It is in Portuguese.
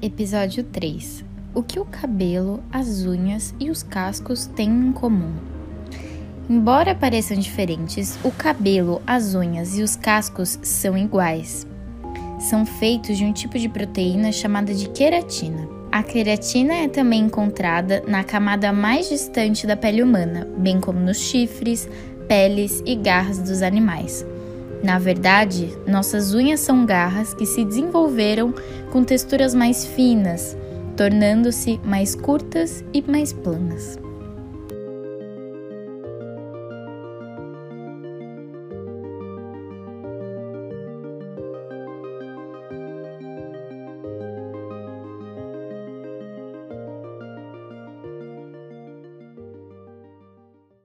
Episódio 3 O que o cabelo, as unhas e os cascos têm em comum? Embora pareçam diferentes, o cabelo, as unhas e os cascos são iguais. São feitos de um tipo de proteína chamada de queratina. A queratina é também encontrada na camada mais distante da pele humana, bem como nos chifres, peles e garras dos animais. Na verdade, nossas unhas são garras que se desenvolveram com texturas mais finas, tornando-se mais curtas e mais planas.